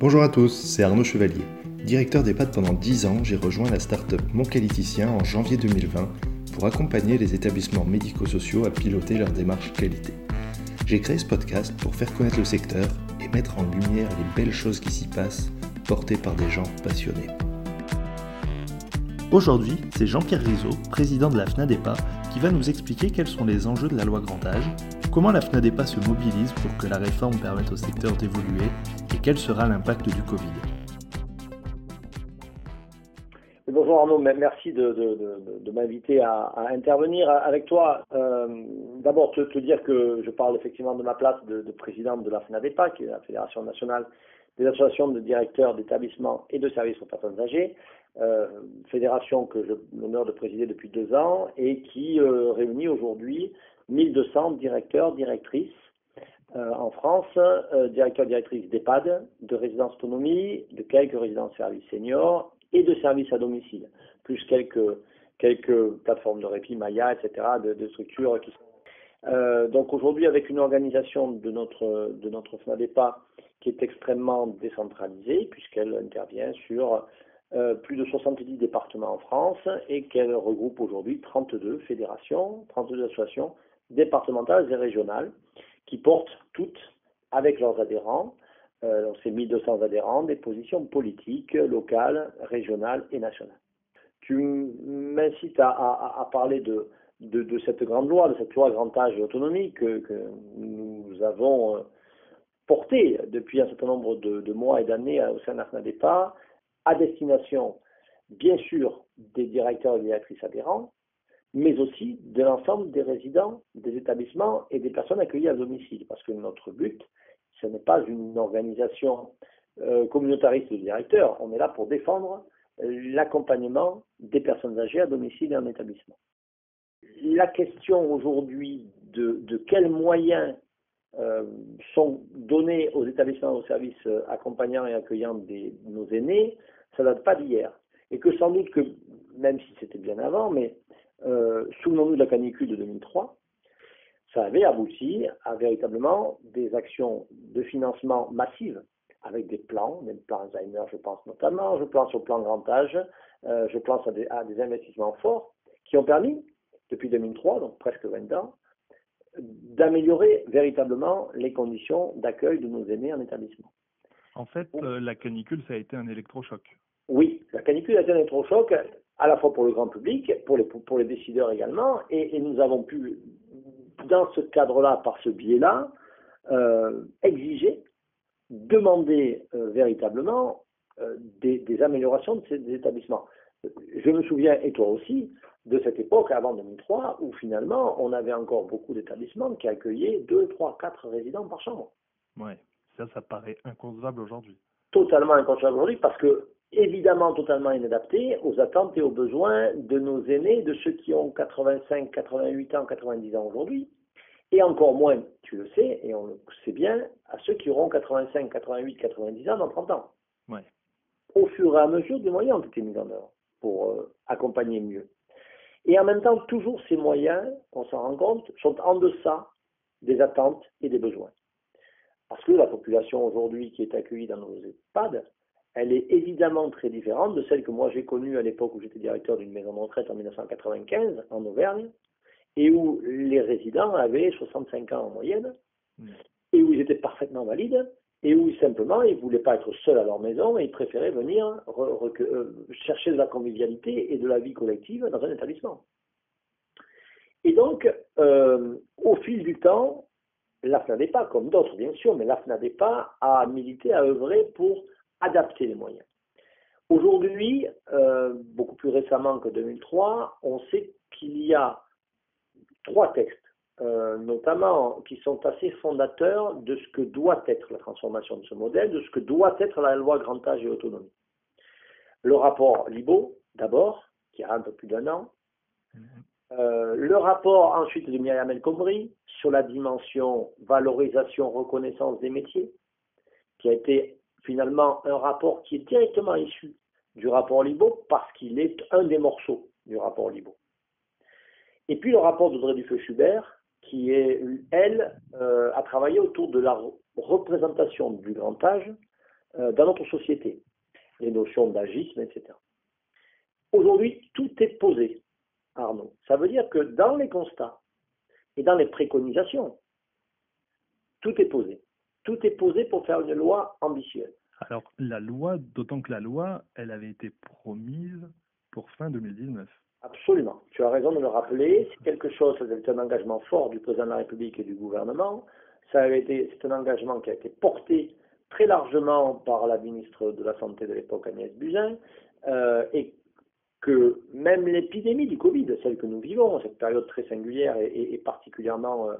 Bonjour à tous, c'est Arnaud Chevalier. Directeur d'EHPAD pendant 10 ans, j'ai rejoint la start-up Mon Qualiticien en janvier 2020 pour accompagner les établissements médico-sociaux à piloter leur démarche qualité. J'ai créé ce podcast pour faire connaître le secteur et mettre en lumière les belles choses qui s'y passent, portées par des gens passionnés. Aujourd'hui, c'est Jean-Pierre Rizot, président de la FNADEPA, qui va nous expliquer quels sont les enjeux de la loi Grand Âge, comment la FNADEPA se mobilise pour que la réforme permette au secteur d'évoluer et quel sera l'impact du Covid? Bonjour Arnaud, merci de, m'inviter à, intervenir avec toi. Euh, d'abord, te, dire que je parle effectivement de ma place de, président de la FNADEPA, qui est la Fédération nationale des associations de directeurs d'établissements et de services aux personnes âgées, fédération que j'ai l'honneur de présider depuis deux ans et qui euh, réunit aujourd'hui 1200 directeurs, directrices euh, en France, euh, directeurs, directrices d'EHPAD, de résidence autonomie, de quelques résidences services seniors et de services à domicile, plus quelques, quelques plateformes de répit, Maya, etc., de, structures qui sont. Euh, donc aujourd'hui, avec une organisation de notre, de notre FNADEPA qui est extrêmement décentralisée, puisqu'elle intervient sur plus de 70 départements en France et qu'elle regroupe aujourd'hui 32 fédérations, 32 associations départementales et régionales qui portent toutes, avec leurs adhérents, euh, c'est 1200 adhérents, des positions politiques locales, régionales et nationales. Tu m'incites à, parler de, cette grande loi, de cette loi grand âge et autonomie que, nous avons euh, portée depuis un certain nombre de, mois et d'années au sein de la à destination, bien sûr, des directeurs et directrices adhérents, mais aussi de l'ensemble des résidents des établissements et des personnes accueillies à domicile. Parce que notre but, ce n'est pas une organisation euh, communautariste de directeurs, on est là pour défendre euh, l'accompagnement des personnes âgées à domicile et en établissement. La question aujourd'hui de, quels moyens euh, sont donnés aux établissements aux services accompagnant et accueillant des, nos aînés, ça date pas d'hier. Et que sans doute que, même si c'était bien avant, mais euh, souvenons-nous de la canicule de 2003, ça avait abouti à véritablement des actions de financement massives avec des plans, des plans Alzheimer, je pense notamment, je pense au plan grand âge, euh, je pense à des, investissements forts qui ont permis, depuis 2003, donc presque 20 ans, d'améliorer véritablement les conditions d'accueil de nos aînés en établissement. En fait, euh, la canicule, ça a été un électrochoc. Oui, la canicule a été un électrochoc à la fois pour le grand public, pour les, pour les décideurs également, et, nous avons pu, dans ce cadre-là, par ce biais-là, euh, exiger, demander euh, véritablement euh, des, améliorations de ces établissements. Je me souviens, et toi aussi, de cette époque avant 2003, où finalement, on avait encore beaucoup d'établissements qui accueillaient 2, 3, 4 résidents par chambre. Oui, ça, ça paraît inconcevable aujourd'hui. Totalement inconcevable aujourd'hui, parce que évidemment totalement inadapté aux attentes et aux besoins de nos aînés, de ceux qui ont 85, 88 ans, 90 ans aujourd'hui, et encore moins, tu le sais, et on le sait bien, à ceux qui auront 85, 88, 90 ans dans 30 ans. Ouais. Au fur et à mesure, des moyens ont été mis en œuvre pour euh, accompagner mieux. Et en même temps, toujours ces moyens, on s'en rend compte, sont en deçà des attentes et des besoins. Parce que la population aujourd'hui qui est accueillie dans nos EHPAD, elle est évidemment très différente de celle que moi j'ai connue à l'époque où j'étais directeur d'une maison de retraite en 1995 en Auvergne, et où les résidents avaient 65 ans en moyenne, hmm. et où ils étaient parfaitement valides, et où simplement ils ne voulaient pas être seuls à leur maison et ils préféraient venir euh, chercher de la convivialité et de la vie collective dans un établissement. Et donc, euh, au fil du temps, la FNADEPA, comme d'autres bien sûr, mais la FNADEPA a milité, a œuvré pour adapter les moyens. Aujourd'hui, euh, beaucoup plus récemment que 2003, on sait qu'il y a trois textes, euh, notamment qui sont assez fondateurs de ce que doit être la transformation de ce modèle, de ce que doit être la loi grand âge et autonomie. Le rapport Libo, d'abord, qui a un peu plus d'un an. Euh, le rapport ensuite de Myriam El Khomri sur la dimension valorisation, reconnaissance des métiers, qui a été finalement un rapport qui est directement issu du rapport Libo parce qu'il est un des morceaux du rapport Libo. Et puis le rapport d'Audrey Dufeu-Schubert qui est, elle, euh, a travaillé autour de la représentation du grand âge euh, dans notre société, les notions d'agisme, etc. Aujourd'hui, tout est posé, Arnaud. Ça veut dire que dans les constats et dans les préconisations, tout est posé. Tout est posé pour faire une loi ambitieuse. Alors, la loi, d'autant que la loi, elle avait été promise pour fin 2019. Absolument. Tu as raison de le rappeler. C'est quelque chose, c'est un engagement fort du président de la République et du gouvernement. Ça avait été, c'est un engagement qui a été porté très largement par la ministre de la Santé de l'époque, Agnès Buzyn, euh, et que même l'épidémie du Covid, celle que nous vivons, cette période très singulière et, particulièrement euh,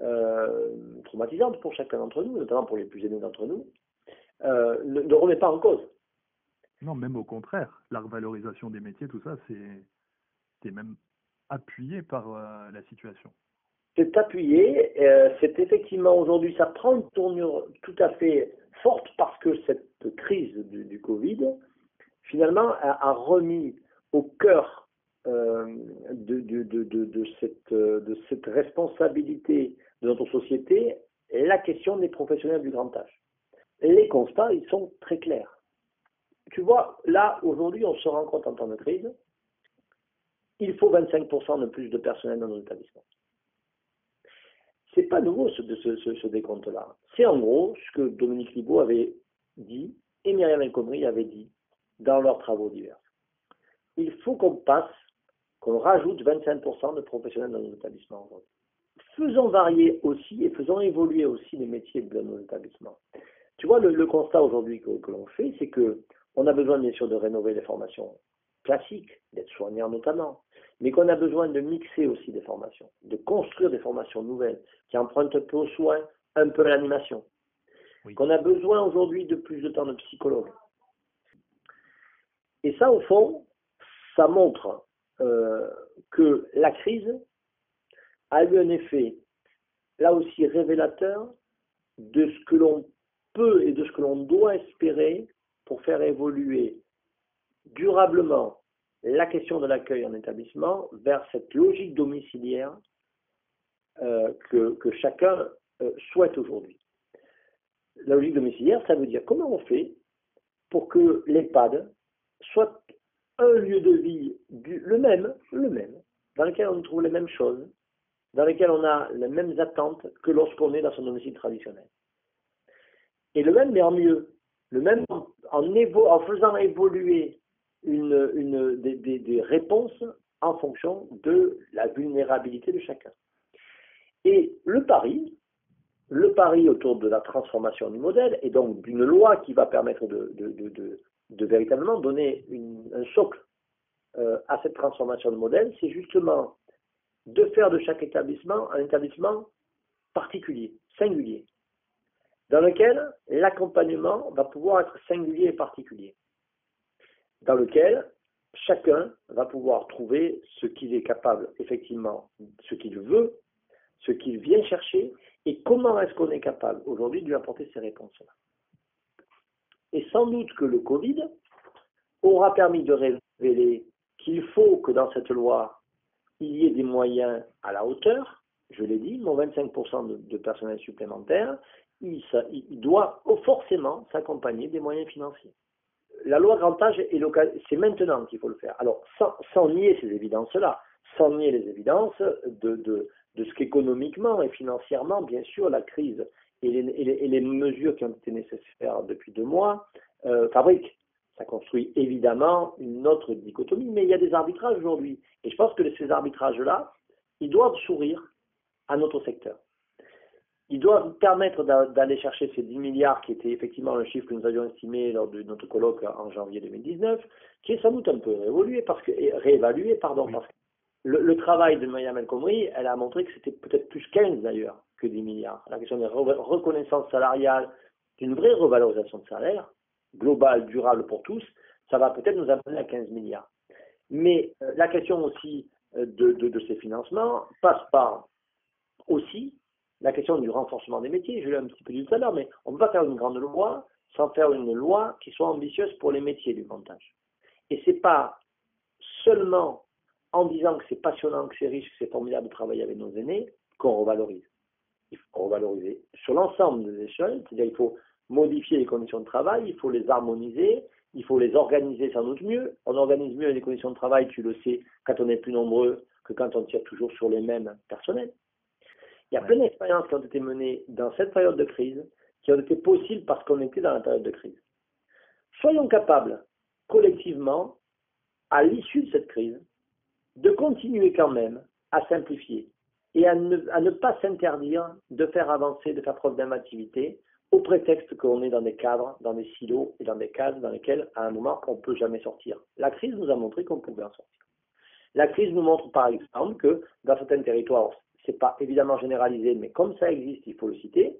euh, traumatisante pour chacun d'entre nous, notamment pour les plus aînés d'entre nous, ne, ne, remet pas en cause. Non, même au contraire, la revalorisation des métiers, tout ça, c'est même appuyé par la situation c'est appuyé. Euh, c'est effectivement aujourd'hui, ça prend une tournure tout à fait forte parce que cette crise du, Covid, finalement, a, remis au cœur euh, de, de, cette, responsabilité de notre société la question des professionnels du grand âge. les constats, ils sont très clairs. Tu vois, là, aujourd'hui, on se rend compte en temps de crise, il faut 25% de plus de personnel dans nos établissements c'est pas nouveau ce, décompte-là. C'est en gros ce que Dominique Libaud avait dit et Myriam El Khomri avait dit dans leurs travaux divers. Il faut qu'on passe, qu'on rajoute 25% de professionnels dans nos établissements aujourd'hui. Faisons varier aussi et faisons évoluer aussi les métiers de nos établissements. Tu vois, le, constat aujourd'hui que, que l'on fait, c'est que on a besoin bien sûr de rénover les formations classiques, d'être soignants notamment, mais qu'on a besoin de mixer aussi des formations, de construire des formations nouvelles qui empruntent un peu au soin, un peu à l'animation. Qu'on a besoin aujourd'hui de plus de temps de psychologues. Et ça, au fond, ça montre euh, que la crise a eu un effet, là aussi révélateur, de ce que l'on peut et de ce que l'on doit espérer pour faire évoluer durablement la question de l'accueil en établissement vers cette logique domiciliaire euh, que, chacun euh, souhaite aujourd'hui. La logique domiciliaire, ça veut dire comment on fait pour que l'EHPAD soit un lieu de vie le même, le même, dans lequel on trouve les mêmes choses, dans lequel on a les mêmes attentes que lorsqu'on est dans son domicile traditionnel. Et le même, mais en mieux. Le même en, faisant évoluer une, des, réponses en fonction de la vulnérabilité de chacun. Et le pari, le pari autour de la transformation du modèle, et donc d'une loi qui va permettre de, véritablement donner un socle euh, à cette transformation de modèle, c'est justement de faire de chaque établissement un établissement particulier, singulier, dans lequel l'accompagnement va pouvoir être singulier et particulier dans lequel chacun va pouvoir trouver ce qu'il est capable, effectivement, ce qu'il veut, ce qu'il vient chercher, et comment est-ce qu'on est capable aujourd'hui de lui apporter ces réponses-là. Et sans doute que le Covid aura permis de révéler qu'il faut que dans cette loi, il y ait des moyens à la hauteur. Je l'ai dit, mon 25% de, personnel supplémentaire, il doit forcément s'accompagner des moyens financiers la loi grand âge est c'est maintenant qu'il faut le faire. Alors, sans, nier ces évidences-là, sans nier les évidences de, de, de ce qu'économiquement et financièrement, bien sûr, la crise et les, et, les, mesures qui ont été nécessaires depuis deux mois euh, fabriquent. Ça construit évidemment une autre dichotomie, mais il y a des arbitrages aujourd'hui. Et je pense que ces arbitrages-là, ils doivent sourire à notre secteur il doit permettre d'aller chercher ces 10 milliards qui était effectivement le chiffre que nous avions estimé lors de notre colloque en janvier 2019, qui est sans doute un peu réévalué parce que, réévalué, pardon, parce que le, travail de Mme El Khomri, elle a montré que c'était peut-être plus 15 d'ailleurs que 10 milliards. La question de reconnaissance salariale, d'une vraie revalorisation de salaire, globale, durable pour tous, ça va peut-être nous amener à 15 milliards. Mais euh, la question aussi euh, de, de ces financements passe par aussi la question du renforcement des métiers, je l'ai un petit peu dit tout à l'heure, mais on ne peut pas faire une grande loi sans faire une loi qui soit ambitieuse pour les métiers du montage. Et ce n'est pas seulement en disant que c'est passionnant, que c'est riche, que c'est formidable de travailler avec nos aînés, qu'on revalorise. Il faut revaloriser sur l'ensemble des échelles, c'est-à-dire il faut modifier les conditions de travail, il faut les harmoniser, il faut les organiser sans doute mieux. On organise mieux les conditions de travail, tu le sais, quand on est plus nombreux que quand on tire toujours sur les mêmes personnels. Il y a plein d'expériences qui ont été menées dans cette période de crise, qui ont été possibles parce qu'on était dans la période de crise. Soyons capables, collectivement, à l'issue de cette crise, de continuer quand même à simplifier et à ne, pas s'interdire de faire avancer, de faire preuve d'inventivité, au prétexte qu'on est dans des cadres, dans des silos et dans des cases dans lesquelles, à un moment, on ne peut jamais sortir. La crise nous a montré qu'on pouvait en sortir. La crise nous montre par exemple que dans certains territoires, ce n'est pas évidemment généralisé, mais comme ça existe, il faut le citer,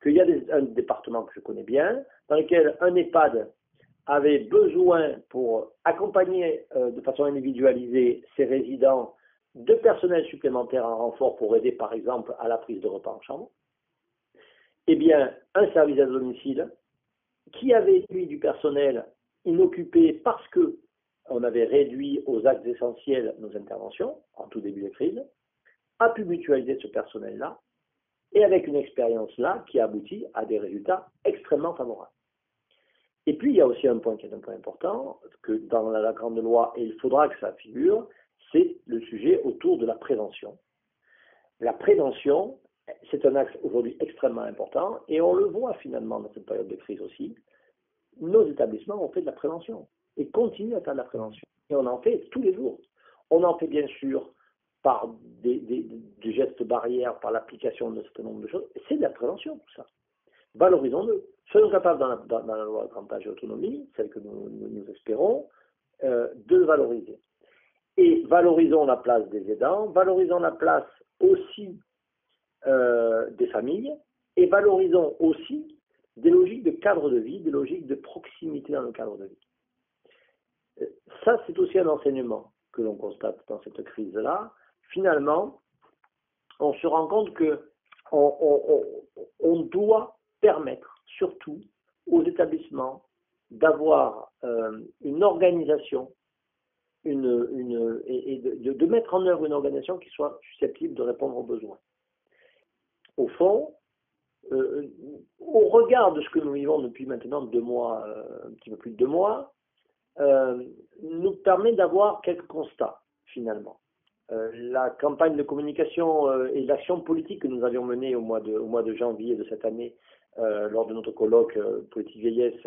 qu'il y a un département que je connais bien, dans lequel un EHPAD avait besoin pour accompagner euh, de façon individualisée ses résidents de personnel supplémentaire en renfort pour aider par exemple à la prise de repas en chambre eh bien, un service à domicile qui avait lui du personnel inoccupé parce que on avait réduit aux actes essentiels nos interventions en tout début de crise, a pu mutualiser ce personnel-là et avec une expérience là qui aboutit à des résultats extrêmement favorables. Et puis il y a aussi un point qui est un point important, que dans la grande loi, et il faudra que ça figure, c'est le sujet autour de la prévention. La prévention, c'est un axe aujourd'hui extrêmement important et on le voit finalement dans cette période de crise aussi. Nos établissements ont fait de la prévention et continuent à faire de la prévention. Et on en fait tous les jours. On en fait bien sûr par des, gestes barrières, par l'application d'un certain nombre de choses. C'est de la prévention tout ça. Valorisons-le. Soyons capables dans la, loi de grand âge et autonomie, celle que nous, espérons, euh, de valoriser. Et valorisons la place des aidants, valorisons la place aussi euh, des familles et valorisons aussi des logiques de cadre de vie, des logiques de proximité dans le cadre de vie. Euh, ça, c'est aussi un enseignement que l'on constate dans cette crise-là. Finalement, on se rend compte que on, doit permettre surtout aux établissements d'avoir euh, une organisation une, et, de, mettre en œuvre une organisation qui soit susceptible de répondre aux besoins au fond, euh, au regard de ce que nous vivons depuis maintenant deux mois, euh, un petit peu plus de deux mois, euh, nous permet d'avoir quelques constats finalement. la campagne de communication et l'action politique que nous avions menée au mois de, au mois de janvier de cette année lors de notre colloque politique vieillesse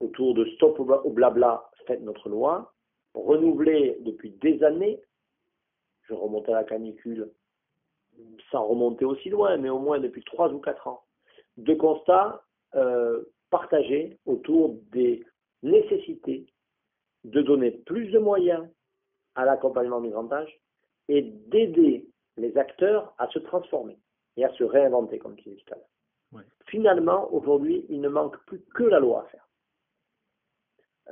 autour de Stop au blabla, faites notre loi, renouvelée depuis des années. Je remontais à la canicule sans remonter aussi loin, mais au moins depuis trois ou quatre ans, de constats euh, partagés autour des nécessités de donner plus de moyens à l'accompagnement du grand âge et d'aider les acteurs à se transformer et à se réinventer, comme tu disais tout. Finalement, aujourd'hui, il ne manque plus que la loi à faire.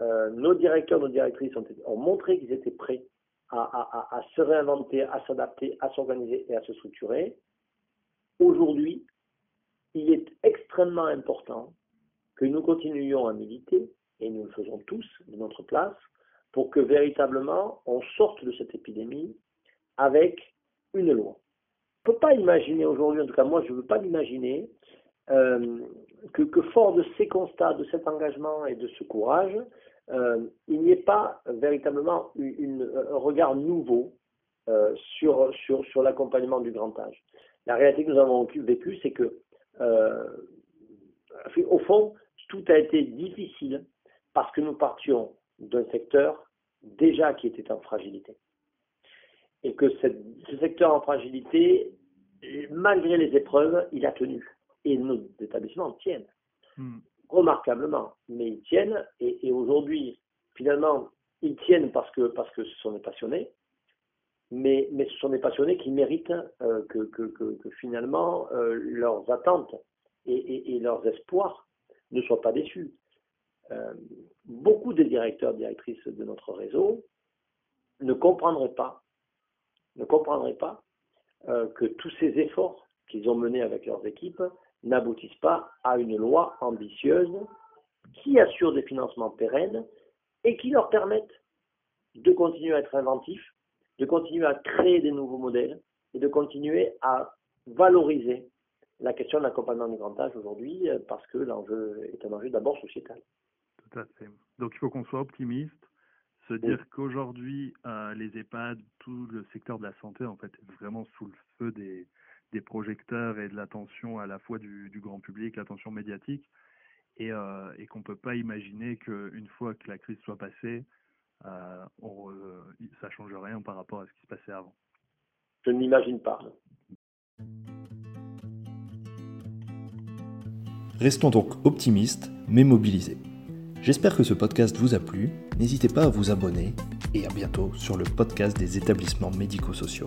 Euh, nos directeurs, nos directrices ont, ont montré qu'ils étaient prêts à, se réinventer, à s'adapter, à s'organiser et à se structurer. Aujourd'hui, il est extrêmement important que nous continuions à militer, et nous le faisons tous de notre place, pour que véritablement on sorte de cette épidémie avec une loi. On ne peut pas imaginer aujourd'hui, en tout cas moi je ne veux pas l'imaginer, euh, que, que, fort de ces constats, de cet engagement et de ce courage, euh, il n'y ait pas véritablement une, un regard nouveau euh, sur, sur, sur l'accompagnement du grand âge. La réalité que nous avons vécue, c'est que, euh, au fond, tout a été difficile parce que nous partions d'un secteur déjà qui était en fragilité. Et que ce secteur en fragilité, malgré les épreuves, il a tenu. Et nos établissements tiennent. Hmm remarquablement, mais ils tiennent, et, aujourd'hui, finalement, ils tiennent parce que, parce que ce sont des passionnés, mais, mais ce sont des passionnés qui méritent euh, que, que, que, finalement euh, leurs attentes et, et, leurs espoirs ne soient pas déçus. Euh, beaucoup des directeurs, directrices de notre réseau ne comprendraient pas, ne comprendraient pas que tous ces efforts qu'ils ont menés avec leurs équipes n'aboutissent pas à une loi ambitieuse qui assure des financements pérennes et qui leur permettent de continuer à être inventifs, de continuer à créer des nouveaux modèles et de continuer à valoriser la question de l'accompagnement du grand âge aujourd'hui, parce que l'enjeu est un enjeu d'abord sociétal. Tout à fait. Donc il faut qu'on soit optimiste, se dire qu'aujourd'hui, les EHPAD, tout le secteur de la santé, en fait, est vraiment sous le feu des, des projecteurs et de l'attention à la fois du, du grand public, l'attention médiatique, et, euh, et qu'on ne peut pas imaginer qu'une fois que la crise soit passée, euh, on, ça ne change rien par rapport à ce qui se passait avant. Je ne m'imagine pas. Restons donc optimistes, mais mobilisés. J'espère que ce podcast vous a plu. N'hésitez pas à vous abonner et à bientôt sur le podcast des établissements médico-sociaux.